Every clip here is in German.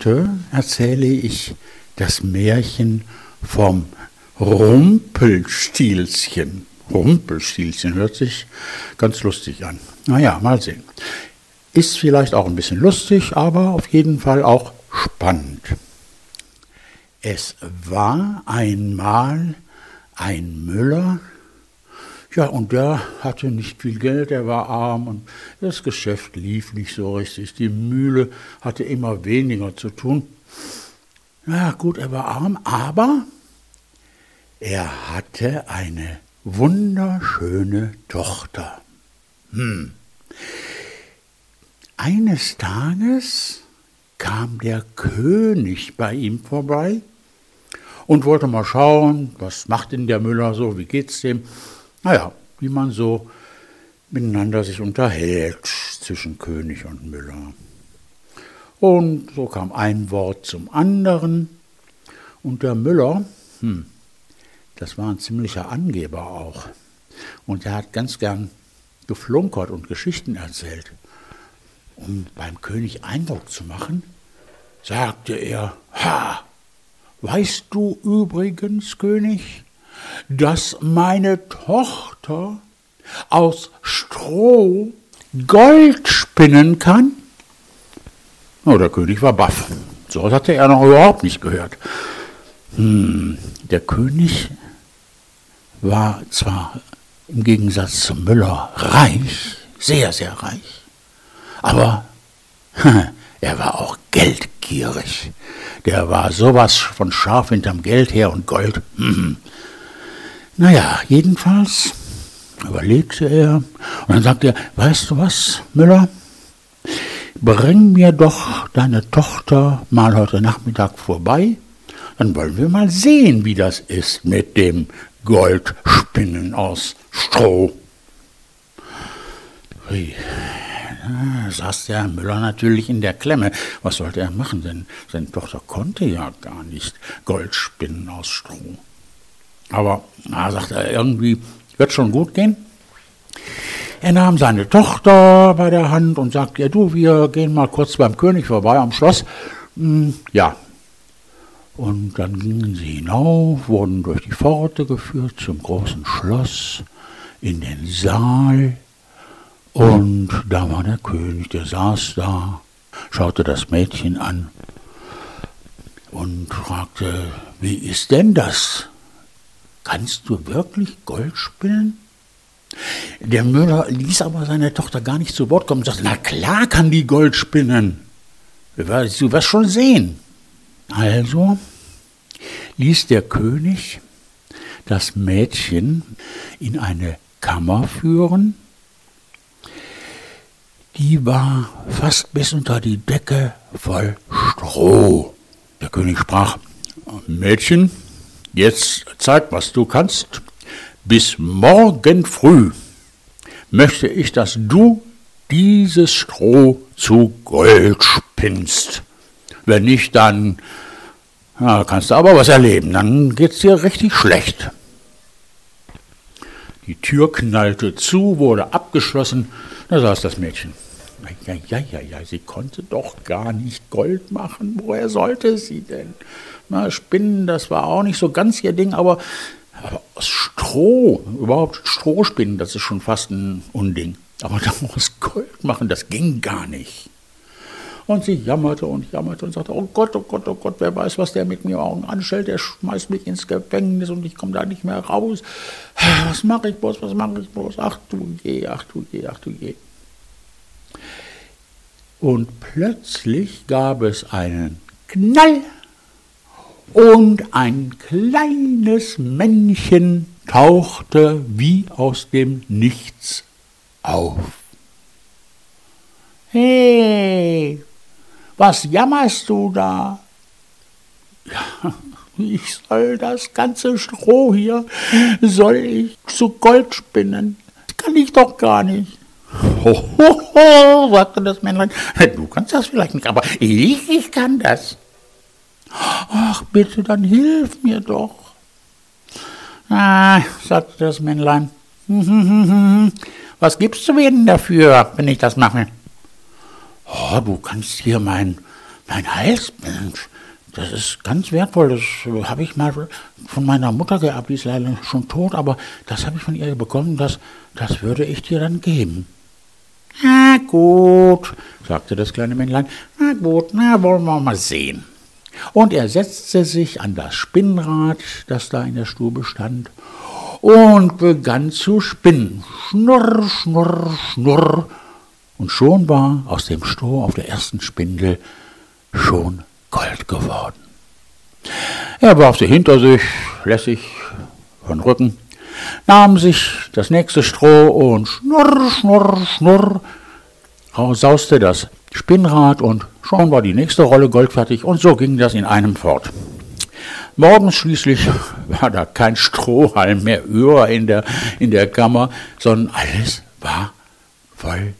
Heute erzähle ich das Märchen vom Rumpelstilzchen. Rumpelstilzchen hört sich ganz lustig an. Naja, mal sehen. Ist vielleicht auch ein bisschen lustig, aber auf jeden Fall auch spannend. Es war einmal ein Müller, ja, und der hatte nicht viel Geld, er war arm und das Geschäft lief nicht so richtig. Die Mühle hatte immer weniger zu tun. Ja, gut, er war arm, aber er hatte eine wunderschöne Tochter. Hm. Eines Tages kam der König bei ihm vorbei und wollte mal schauen, was macht denn der Müller so, wie geht's dem? Naja, wie man so miteinander sich unterhält zwischen König und Müller. Und so kam ein Wort zum anderen. Und der Müller, hm, das war ein ziemlicher Angeber auch. Und er hat ganz gern geflunkert und Geschichten erzählt. Um beim König Eindruck zu machen, sagte er, Ha, weißt du übrigens, König, dass meine Tochter aus Stroh Gold spinnen kann? Oh, der König war baff. So hatte er noch überhaupt nicht gehört. Hm, der König war zwar im Gegensatz zum Müller reich, sehr, sehr reich, aber er war auch geldgierig. Der war sowas von scharf hinterm Geld her und Gold. Naja, jedenfalls überlegte er und dann sagte er, weißt du was, Müller, bring mir doch deine Tochter mal heute Nachmittag vorbei, dann wollen wir mal sehen, wie das ist mit dem Goldspinnen aus Stroh. Hui. Da saß der Müller natürlich in der Klemme. Was sollte er machen? Denn seine Tochter konnte ja gar nicht Gold spinnen aus Stroh. Aber, na, sagt er, irgendwie wird schon gut gehen. Er nahm seine Tochter bei der Hand und sagte, ja du, wir gehen mal kurz beim König vorbei am Schloss. Hm, ja. Und dann gingen sie hinauf, wurden durch die Pforte geführt zum großen Schloss, in den Saal. Und da war der König, der saß da, schaute das Mädchen an und fragte, wie ist denn das? Kannst du wirklich Gold spinnen? Der Müller ließ aber seine Tochter gar nicht zu Wort kommen und sagte, na klar kann die Gold spinnen. Du wirst schon sehen. Also ließ der König das Mädchen in eine Kammer führen. Die war fast bis unter die Decke voll Stroh. Der König sprach, Mädchen, Jetzt zeig, was du kannst. Bis morgen früh möchte ich, dass du dieses Stroh zu Gold spinnst. Wenn nicht, dann na, kannst du aber was erleben. Dann geht's dir richtig schlecht. Die Tür knallte zu, wurde abgeschlossen. Da saß das Mädchen. Ja, ja, ja, ja, sie konnte doch gar nicht Gold machen. Woher sollte sie denn? Na, Spinnen, das war auch nicht so ganz ihr Ding, aber, aber aus Stroh, überhaupt Strohspinnen, das ist schon fast ein Unding. Aber daraus Gold machen, das ging gar nicht. Und sie jammerte und jammerte und sagte, oh Gott, oh Gott, oh Gott, wer weiß, was der mit mir anstellt, der schmeißt mich ins Gefängnis und ich komme da nicht mehr raus. Was mache ich bloß, was mache ich bloß? Ach du je, ach du je, ach du je. Und plötzlich gab es einen Knall und ein kleines Männchen tauchte wie aus dem Nichts auf. Hey, was jammerst du da? Ja, ich soll das ganze Stroh hier, soll ich zu Gold spinnen? Das kann ich doch gar nicht. Ho, ho, ho, sagte das Männlein. Du kannst das vielleicht nicht, aber ich, ich kann das. Ach, bitte, dann hilf mir doch. Ah, sagte das Männlein. Was gibst du mir denn dafür, wenn ich das mache? Oh, du kannst hier mein, Mein Halsband, das ist ganz wertvoll. Das habe ich mal von meiner Mutter geerbt, die ist leider schon tot, aber das habe ich von ihr bekommen, das, das würde ich dir dann geben. Na gut, sagte das kleine Männlein. Na gut, na wollen wir mal sehen. Und er setzte sich an das Spinnrad, das da in der Stube stand, und begann zu spinnen. Schnurr, schnurr, schnurr. Und schon war aus dem Stroh auf der ersten Spindel schon Gold geworden. Er warf sie hinter sich, lässig von Rücken, nahm sich das nächste Stroh und schnurr, schnurr, schnurr, sauste das Spinnrad und schon war die nächste Rolle Gold fertig und so ging das in einem fort. Morgens schließlich war da kein Strohhalm mehr über in der, in der Kammer, sondern alles war voll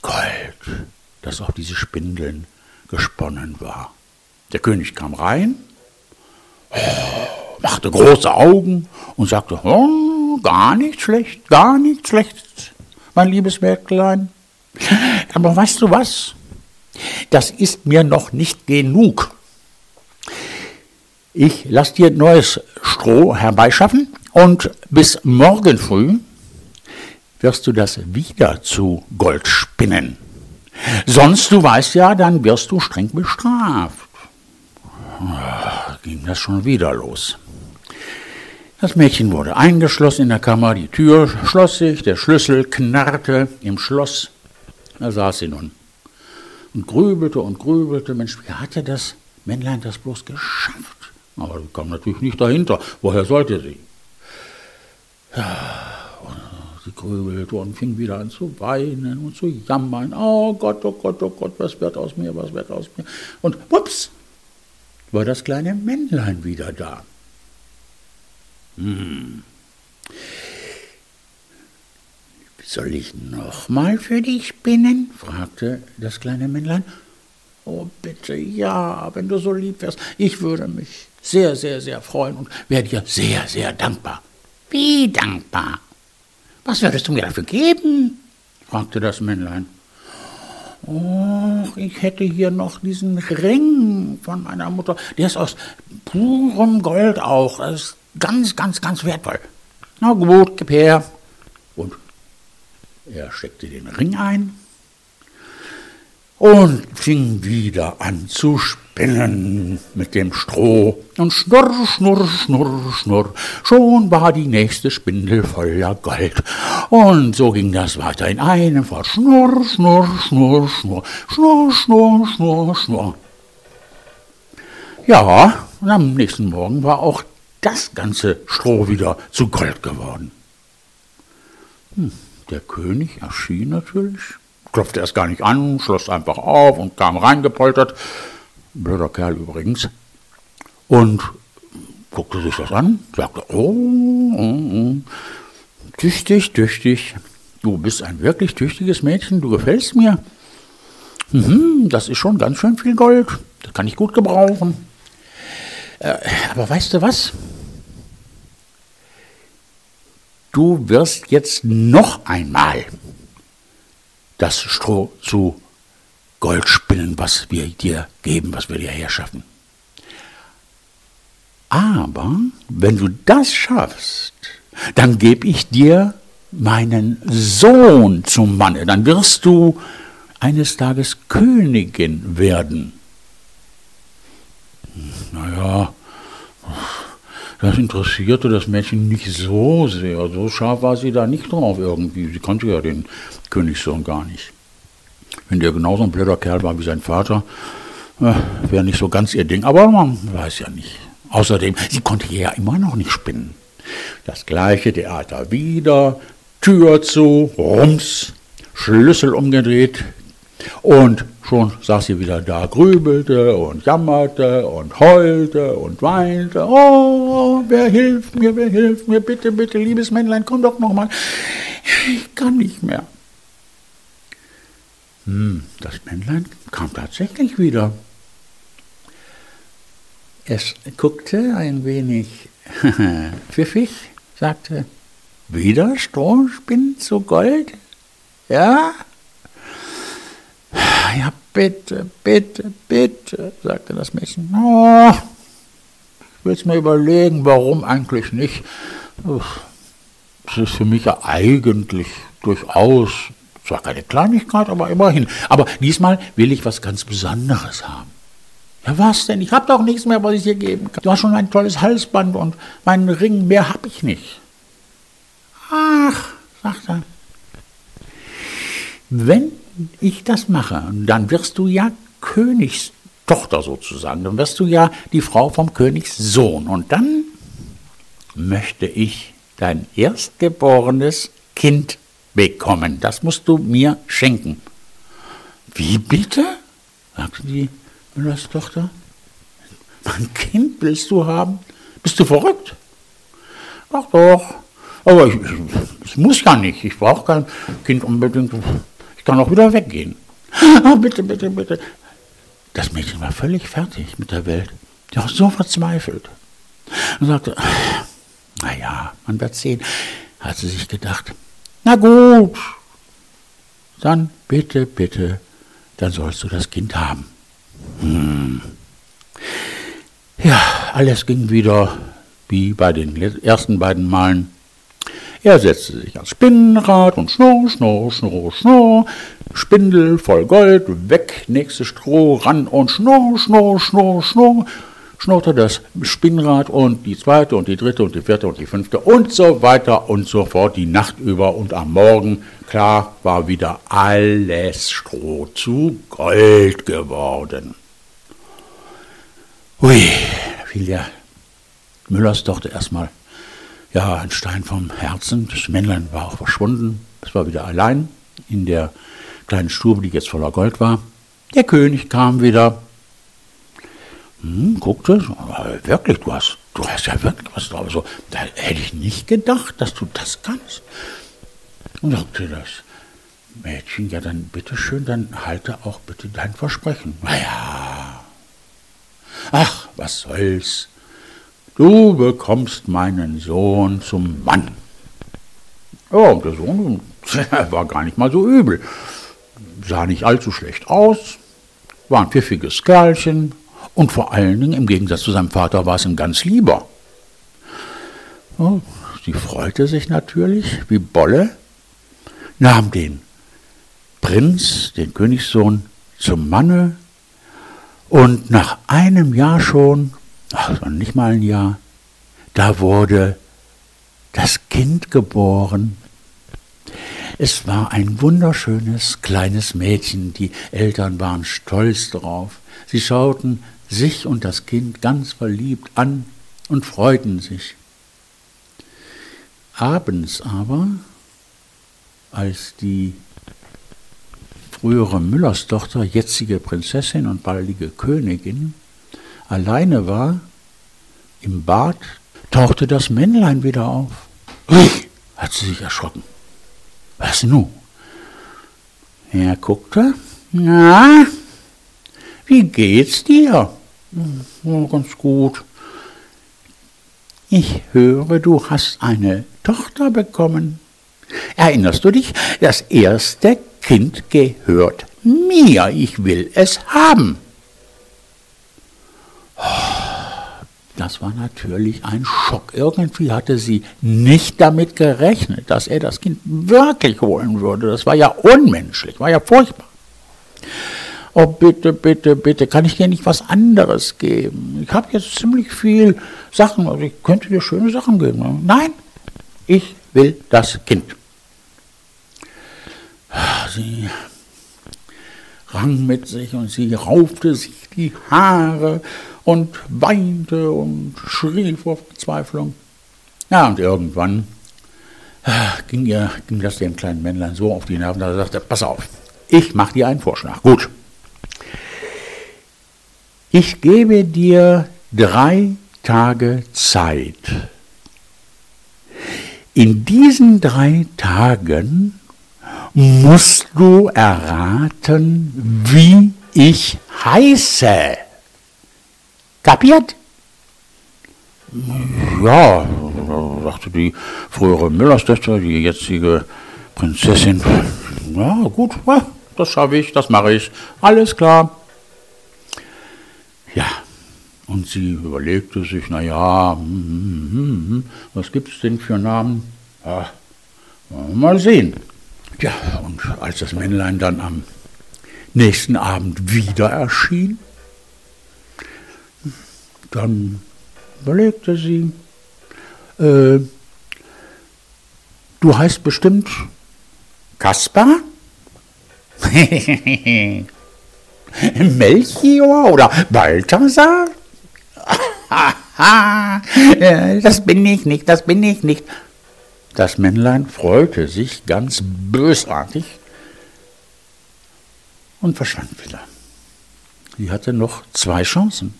Gold, das auf diese Spindeln gesponnen war. Der König kam rein, machte große Augen und sagte, oh, gar nicht schlecht, gar nicht schlecht, mein liebes Mägdlein. Aber weißt du was? Das ist mir noch nicht genug. Ich lass dir neues Stroh herbeischaffen und bis morgen früh wirst du das wieder zu Gold spinnen. Sonst, du weißt ja, dann wirst du streng bestraft. Ging das schon wieder los. Das Mädchen wurde eingeschlossen in der Kammer, die Tür schloss sich, der Schlüssel knarrte im Schloss. Da saß sie nun und grübelte und grübelte. Mensch, wie hatte das Männlein das bloß geschafft? Aber sie kam natürlich nicht dahinter. Woher sollte sie? Ja, sie grübelte und fing wieder an zu weinen und zu jammern. Oh Gott, oh Gott, oh Gott, was wird aus mir, was wird aus mir? Und wups, war das kleine Männlein wieder da. Hm. Soll ich nochmal für dich spinnen? fragte das kleine Männlein. Oh, bitte, ja, wenn du so lieb wärst. Ich würde mich sehr, sehr, sehr freuen und wäre dir sehr, sehr dankbar. Wie dankbar? Was würdest du mir dafür geben? fragte das Männlein. Oh, ich hätte hier noch diesen Ring von meiner Mutter. Der ist aus purem Gold auch. Das ist ganz, ganz, ganz wertvoll. Na gut, gib her. Und er steckte den Ring ein und fing wieder an zu spinnen mit dem Stroh. Und schnurr, schnurr, schnurr, schnurr, schon war die nächste Spindel voller Gold. Und so ging das weiter in einem Fort. Schnurr, schnurr, schnurr, schnurr, schnurr, schnurr, schnurr, schnurr. Ja, und am nächsten Morgen war auch das ganze Stroh wieder zu Gold geworden. Hm, der König erschien natürlich klopfte erst gar nicht an, schloss einfach auf und kam reingepoltert. Blöder Kerl übrigens. Und guckte sich das an, sagte, oh, oh, oh, tüchtig, tüchtig. Du bist ein wirklich tüchtiges Mädchen, du gefällst mir. Mhm, das ist schon ganz schön viel Gold. Das kann ich gut gebrauchen. Äh, aber weißt du was? Du wirst jetzt noch einmal das Stroh zu Gold spinnen, was wir dir geben, was wir dir herschaffen. Aber wenn du das schaffst, dann gebe ich dir meinen Sohn zum Manne, dann wirst du eines Tages Königin werden. Naja, das interessierte das Mädchen nicht so sehr. So scharf war sie da nicht drauf irgendwie. Sie kannte ja den Königssohn gar nicht. Wenn der genauso ein blöder Kerl war wie sein Vater, äh, wäre nicht so ganz ihr Ding. Aber man weiß ja nicht. Außerdem, sie konnte ja immer noch nicht spinnen. Das gleiche Theater wieder, Tür zu, Rums, Schlüssel umgedreht, und schon saß sie wieder da, grübelte und jammerte und heulte und weinte. Oh, wer hilft mir, wer hilft mir, bitte, bitte, liebes Männlein, komm doch noch mal. Ich kann nicht mehr. Hm, das Männlein kam tatsächlich wieder. Es guckte ein wenig pfiffig, sagte, wieder Strohspinn zu Gold? Ja, ja, bitte, bitte, bitte, sagte das Mädchen. Oh, ich will es mir überlegen, warum eigentlich nicht. Das ist für mich ja eigentlich durchaus, zwar keine Kleinigkeit, aber immerhin. Aber diesmal will ich was ganz Besonderes haben. Ja, was denn? Ich habe doch nichts mehr, was ich dir geben kann. Du hast schon ein tolles Halsband und meinen Ring, mehr habe ich nicht. Ach, sagt er. Wenn ich das mache, dann wirst du ja Königstochter sozusagen. Dann wirst du ja die Frau vom Königssohn. Und dann möchte ich dein erstgeborenes Kind bekommen. Das musst du mir schenken. Wie bitte? sagte die Müllers Tochter. Mein Kind willst du haben? Bist du verrückt? Ach doch. Aber ich, ich, muss ja nicht. Ich brauche kein Kind unbedingt. Ich kann auch wieder weggehen. Ah, bitte, bitte, bitte. Das Mädchen war völlig fertig mit der Welt. Die war so verzweifelt. Und sagte, naja, man wird sehen, hat sie sich gedacht. Na gut, dann bitte, bitte, dann sollst du das Kind haben. Hm. Ja, alles ging wieder wie bei den ersten beiden Malen. Er setzte sich ans Spinnrad und schnurr, schnurr, schnurr, schnurr. Spindel voll Gold, weg, nächste Stroh, ran und schnurr, schnurr, schnurr, schnurr. Schnurrte das Spinnrad und die zweite und die dritte und die vierte und die fünfte und so weiter und so fort die Nacht über und am Morgen, klar, war wieder alles Stroh zu Gold geworden. Ui, da fiel der Müllers Tochter erstmal ja, ein Stein vom Herzen. Das Männlein war auch verschwunden. Es war wieder allein in der kleinen Stube, die jetzt voller Gold war. Der König kam wieder. Hm, guckte, wirklich, du hast, du hast ja wirklich was drauf. So, da hätte ich nicht gedacht, dass du das kannst. Und sagte das Mädchen, ja dann bitteschön, dann halte auch bitte dein Versprechen. Naja, Ach, was soll's. Du bekommst meinen Sohn zum Mann. Ja, und der Sohn war gar nicht mal so übel. Sah nicht allzu schlecht aus, war ein pfiffiges Kerlchen und vor allen Dingen im Gegensatz zu seinem Vater war es ihm ganz lieber. Ja, sie freute sich natürlich wie Bolle, nahm den Prinz, den Königssohn, zum Manne und nach einem Jahr schon, also nicht mal ein Jahr, da wurde das Kind geboren. Es war ein wunderschönes kleines Mädchen. Die Eltern waren stolz darauf. Sie schauten sich und das Kind ganz verliebt an und freuten sich. Abends aber, als die frühere Müllerstochter, jetzige Prinzessin und baldige Königin, alleine war, im Bad tauchte das Männlein wieder auf. Ui, hat sie sich erschrocken. Was nu? Er guckte. Na, wie geht's dir? Ja, ganz gut. Ich höre, du hast eine Tochter bekommen. Erinnerst du dich? Das erste Kind gehört mir, ich will es haben. Das war natürlich ein Schock. Irgendwie hatte sie nicht damit gerechnet, dass er das Kind wirklich holen würde. Das war ja unmenschlich, war ja furchtbar. Oh, bitte, bitte, bitte, kann ich dir nicht was anderes geben? Ich habe jetzt ziemlich viel Sachen, also ich könnte dir schöne Sachen geben. Nein, ich will das Kind. Sie rang mit sich und sie raufte sich die Haare und weinte und schrie vor Verzweiflung. Ja, und irgendwann ah, ging, ihr, ging das dem kleinen Männlein so auf die Nerven, dass er sagte, pass auf, ich mache dir einen Vorschlag. Gut. Ich gebe dir drei Tage Zeit. In diesen drei Tagen musst du erraten, wie ich heiße. Kapiert? Ja, sagte die frühere Müllerstochter, die jetzige Prinzessin. Ja, gut, das schaffe ich, das mache ich. Alles klar. Ja, und sie überlegte sich, naja, hm, hm, hm, was gibt es denn für Namen? Ja, mal sehen. Ja, und als das Männlein dann am nächsten Abend wieder erschien, dann überlegte sie, äh, du heißt bestimmt Kaspar? Melchior oder Balthasar? das bin ich nicht, das bin ich nicht. Das Männlein freute sich ganz bösartig und verschwand wieder. Sie hatte noch zwei Chancen.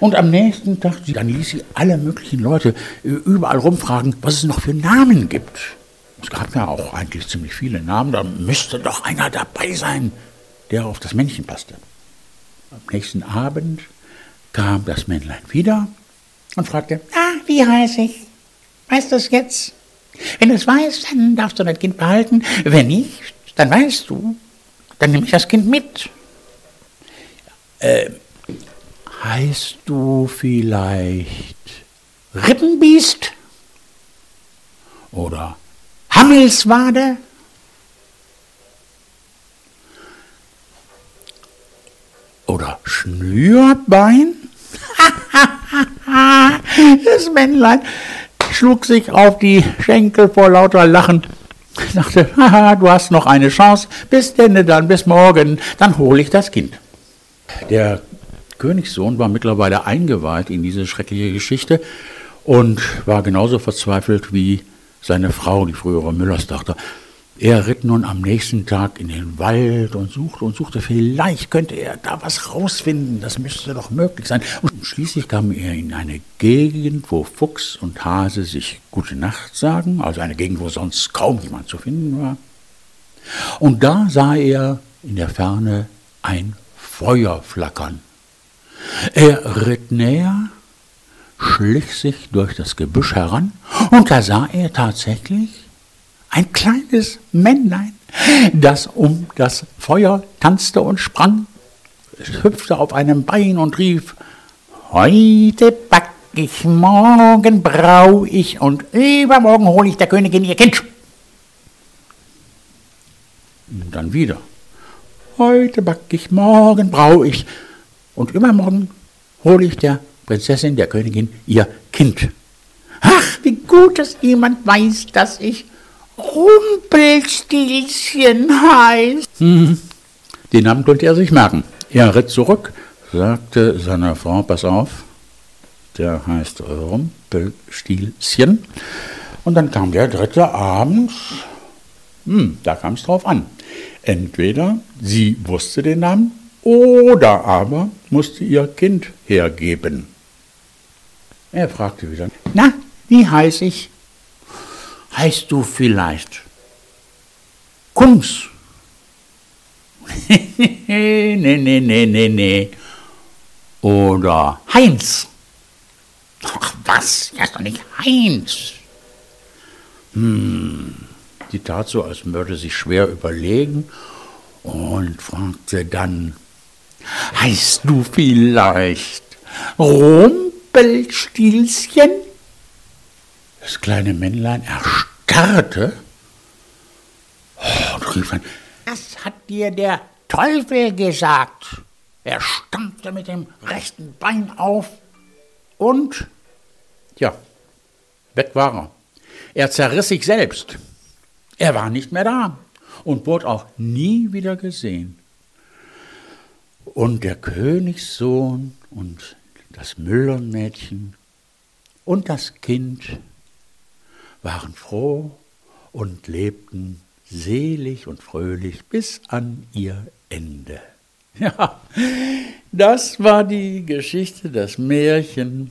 Und am nächsten Tag, dann ließ sie alle möglichen Leute überall rumfragen, was es noch für Namen gibt. Es gab ja auch eigentlich ziemlich viele Namen, da müsste doch einer dabei sein, der auf das Männchen passte. Am nächsten Abend kam das Männlein wieder und fragte, ah, wie heiße ich? Weißt du es jetzt? Wenn du es weißt, dann darfst du das Kind behalten. Wenn nicht, dann weißt du, dann nehme ich das Kind mit. Äh, heißt du vielleicht Rippenbiest? Oder Hammelswade? Oder Schnürbein? das Männlein schlug sich auf die Schenkel vor lauter Lachen. Ich dachte, haha, du hast noch eine Chance. Bis denn dann, bis morgen, dann hole ich das Kind. Der Königssohn war mittlerweile eingeweiht in diese schreckliche Geschichte und war genauso verzweifelt wie seine Frau, die frühere Müllerstochter. Er ritt nun am nächsten Tag in den Wald und suchte und suchte. Vielleicht könnte er da was rausfinden. Das müsste doch möglich sein. Und schließlich kam er in eine Gegend, wo Fuchs und Hase sich Gute Nacht sagen. Also eine Gegend, wo sonst kaum jemand zu finden war. Und da sah er in der Ferne ein Feuer flackern. Er ritt näher, schlich sich durch das Gebüsch heran und da sah er tatsächlich ein kleines Männlein, das um das Feuer tanzte und sprang, es hüpfte auf einem Bein und rief, Heute back ich, morgen brau ich und übermorgen hole ich der Königin ihr Kind. Und dann wieder. Heute back ich, morgen brau ich und übermorgen hole ich der Prinzessin, der Königin, ihr Kind. Ach, wie gut, dass jemand weiß, dass ich Rumpelstilzchen heißt. Hm, den Namen konnte er sich merken. Er ritt zurück, sagte seiner Frau, pass auf, der heißt Rumpelstilzchen. Und dann kam der dritte Abend, hm, da kam es drauf an. Entweder sie wusste den Namen oder aber musste ihr Kind hergeben. Er fragte wieder, na, wie heiß ich? Heißt du vielleicht Kungs? nee, nee, nee, nee, nee. Oder Heinz? Ach was, er ist doch nicht Heinz. Hm, die tat so, als würde sie schwer überlegen und fragte dann, heißt du vielleicht Rumpelstilzchen? Das kleine Männlein erstarrte und rief dann, das hat dir der Teufel gesagt. Er stampfte mit dem rechten Bein auf und, ja, weg war er. Er zerriss sich selbst. Er war nicht mehr da und wurde auch nie wieder gesehen. Und der Königssohn und das Müllernmädchen und das Kind waren froh und lebten selig und fröhlich bis an ihr Ende. Ja, das war die Geschichte, das Märchen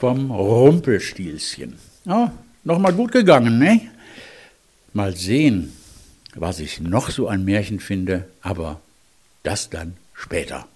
vom Rumpelstilzchen. Ja, Nochmal gut gegangen, ne? Mal sehen, was ich noch so ein Märchen finde, aber das dann später.